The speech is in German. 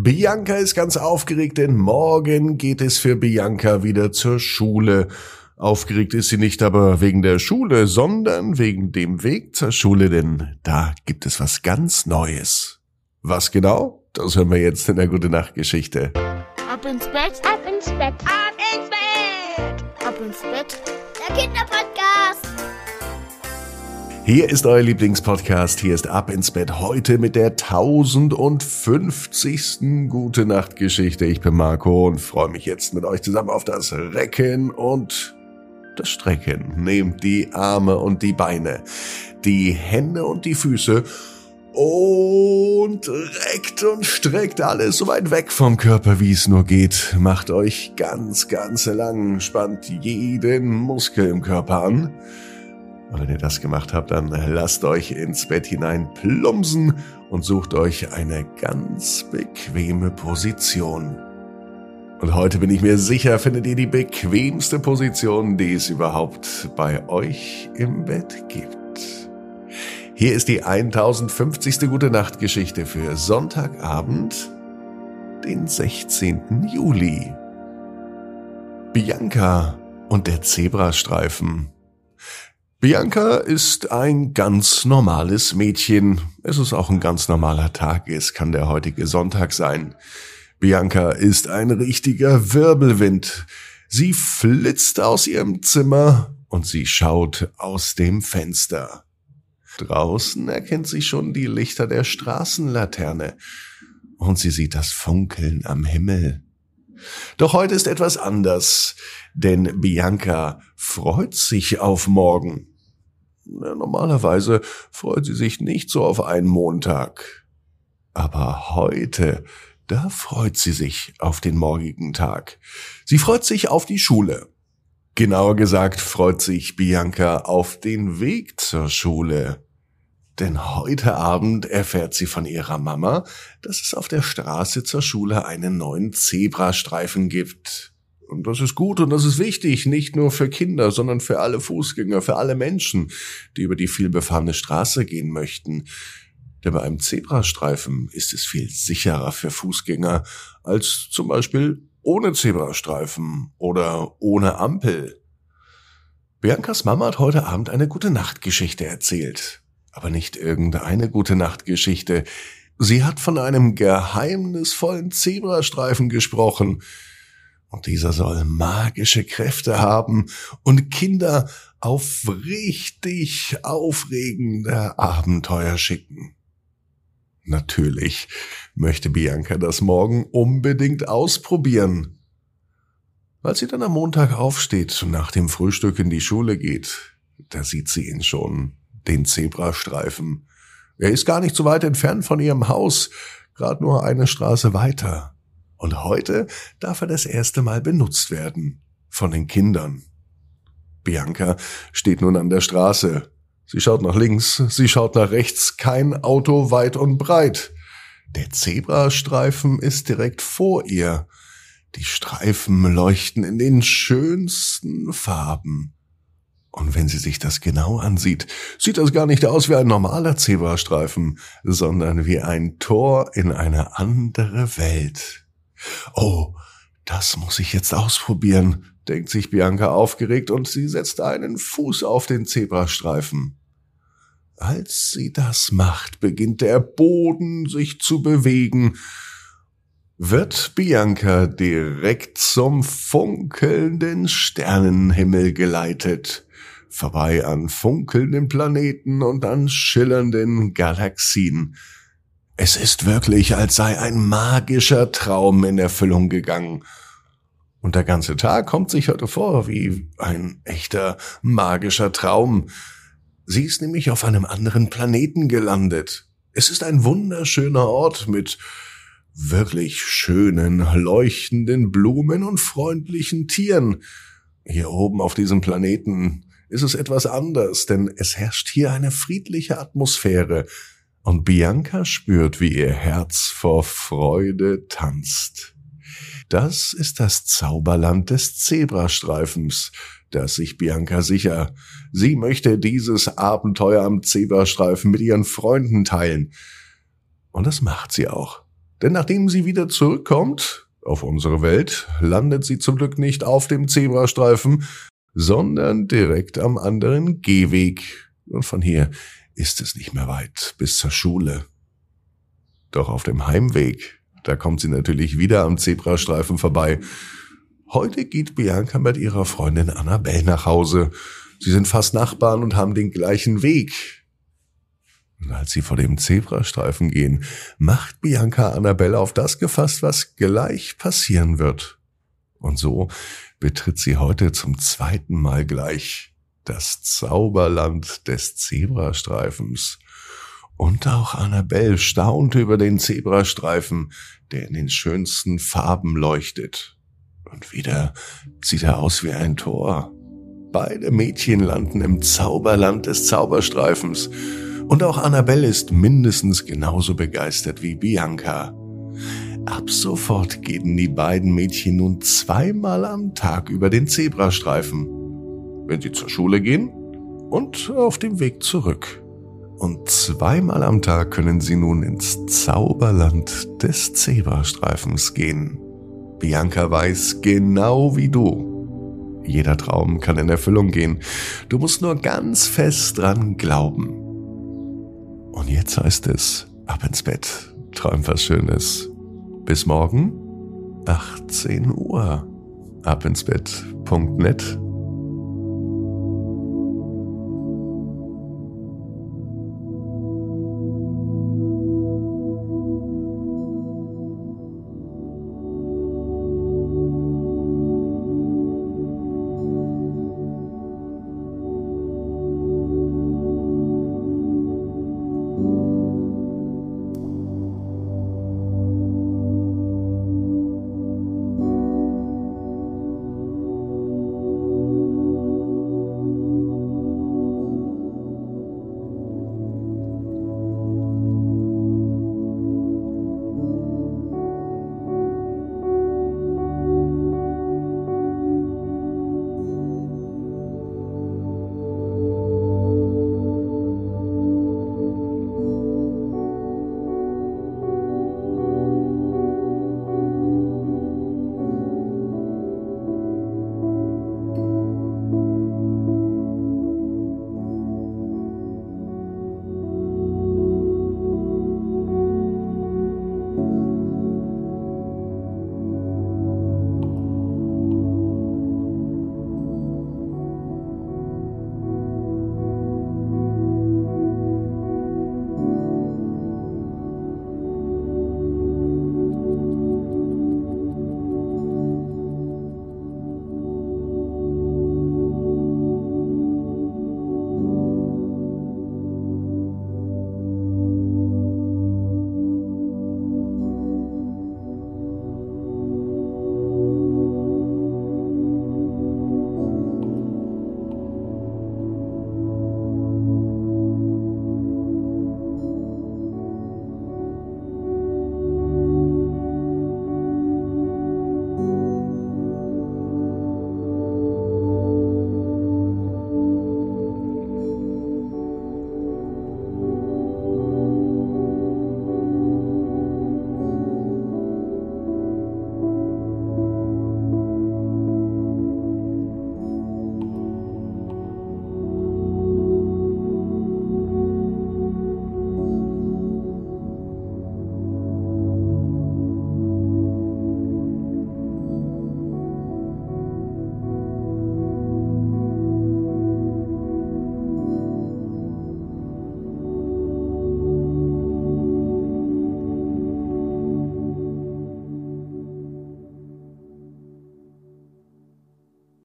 Bianca ist ganz aufgeregt, denn morgen geht es für Bianca wieder zur Schule. Aufgeregt ist sie nicht aber wegen der Schule, sondern wegen dem Weg zur Schule, denn da gibt es was ganz Neues. Was genau? Das hören wir jetzt in der Gute Nacht Geschichte. Ab ins Bett, Ab ins Bett, ab ins Bett. ab ins Bett. Der Kinderpodcast. Hier ist euer Lieblingspodcast. Hier ist Ab ins Bett heute mit der 1050. Gute Nacht Geschichte. Ich bin Marco und freue mich jetzt mit euch zusammen auf das Recken und das Strecken. Nehmt die Arme und die Beine, die Hände und die Füße und reckt und streckt alles so weit weg vom Körper, wie es nur geht. Macht euch ganz, ganz lang, spannt jeden Muskel im Körper an. Und wenn ihr das gemacht habt, dann lasst euch ins Bett hinein plumpsen und sucht euch eine ganz bequeme Position. Und heute bin ich mir sicher, findet ihr die bequemste Position, die es überhaupt bei euch im Bett gibt. Hier ist die 1050. Gute Nacht Geschichte für Sonntagabend, den 16. Juli. Bianca und der Zebrastreifen. Bianca ist ein ganz normales Mädchen. Es ist auch ein ganz normaler Tag. Es kann der heutige Sonntag sein. Bianca ist ein richtiger Wirbelwind. Sie flitzt aus ihrem Zimmer und sie schaut aus dem Fenster. Draußen erkennt sie schon die Lichter der Straßenlaterne und sie sieht das Funkeln am Himmel. Doch heute ist etwas anders, denn Bianca freut sich auf morgen. Normalerweise freut sie sich nicht so auf einen Montag. Aber heute, da freut sie sich auf den morgigen Tag. Sie freut sich auf die Schule. Genauer gesagt freut sich Bianca auf den Weg zur Schule. Denn heute Abend erfährt sie von ihrer Mama, dass es auf der Straße zur Schule einen neuen Zebrastreifen gibt. Und das ist gut und das ist wichtig, nicht nur für Kinder, sondern für alle Fußgänger, für alle Menschen, die über die vielbefahrene Straße gehen möchten. Denn bei einem Zebrastreifen ist es viel sicherer für Fußgänger als zum Beispiel ohne Zebrastreifen oder ohne Ampel. Biancas Mama hat heute Abend eine gute Nachtgeschichte erzählt. Aber nicht irgendeine gute Nachtgeschichte. Sie hat von einem geheimnisvollen Zebrastreifen gesprochen. Und dieser soll magische Kräfte haben und Kinder auf richtig aufregende Abenteuer schicken. Natürlich möchte Bianca das morgen unbedingt ausprobieren. Als sie dann am Montag aufsteht und nach dem Frühstück in die Schule geht, da sieht sie ihn schon, den Zebrastreifen. Er ist gar nicht so weit entfernt von ihrem Haus, gerade nur eine Straße weiter. Und heute darf er das erste Mal benutzt werden. Von den Kindern. Bianca steht nun an der Straße. Sie schaut nach links, sie schaut nach rechts, kein Auto weit und breit. Der Zebrastreifen ist direkt vor ihr. Die Streifen leuchten in den schönsten Farben. Und wenn sie sich das genau ansieht, sieht das gar nicht aus wie ein normaler Zebrastreifen, sondern wie ein Tor in eine andere Welt. Oh, das muss ich jetzt ausprobieren, denkt sich Bianca aufgeregt und sie setzt einen Fuß auf den Zebrastreifen. Als sie das macht, beginnt der Boden sich zu bewegen. Wird Bianca direkt zum funkelnden Sternenhimmel geleitet, vorbei an funkelnden Planeten und an schillernden Galaxien. Es ist wirklich, als sei ein magischer Traum in Erfüllung gegangen. Und der ganze Tag kommt sich heute vor wie ein echter magischer Traum. Sie ist nämlich auf einem anderen Planeten gelandet. Es ist ein wunderschöner Ort mit wirklich schönen, leuchtenden Blumen und freundlichen Tieren. Hier oben auf diesem Planeten ist es etwas anders, denn es herrscht hier eine friedliche Atmosphäre, und Bianca spürt, wie ihr Herz vor Freude tanzt. Das ist das Zauberland des Zebrastreifens, das sich Bianca sicher. Sie möchte dieses Abenteuer am Zebrastreifen mit ihren Freunden teilen. Und das macht sie auch. Denn nachdem sie wieder zurückkommt auf unsere Welt, landet sie zum Glück nicht auf dem Zebrastreifen, sondern direkt am anderen Gehweg. Und von hier ist es nicht mehr weit bis zur Schule. Doch auf dem Heimweg, da kommt sie natürlich wieder am Zebrastreifen vorbei. Heute geht Bianca mit ihrer Freundin Annabelle nach Hause. Sie sind fast Nachbarn und haben den gleichen Weg. Und als sie vor dem Zebrastreifen gehen, macht Bianca Annabelle auf das gefasst, was gleich passieren wird. Und so betritt sie heute zum zweiten Mal gleich das Zauberland des Zebrastreifens. Und auch Annabelle staunte über den Zebrastreifen, der in den schönsten Farben leuchtet. Und wieder sieht er aus wie ein Tor. Beide Mädchen landen im Zauberland des Zauberstreifens. Und auch Annabelle ist mindestens genauso begeistert wie Bianca. Ab sofort gehen die beiden Mädchen nun zweimal am Tag über den Zebrastreifen. Wenn sie zur Schule gehen und auf dem Weg zurück. Und zweimal am Tag können sie nun ins Zauberland des Zebrastreifens gehen. Bianca weiß genau wie du. Jeder Traum kann in Erfüllung gehen. Du musst nur ganz fest dran glauben. Und jetzt heißt es, ab ins Bett, träum was Schönes. Bis morgen, 18 Uhr. Ab ins Bett.net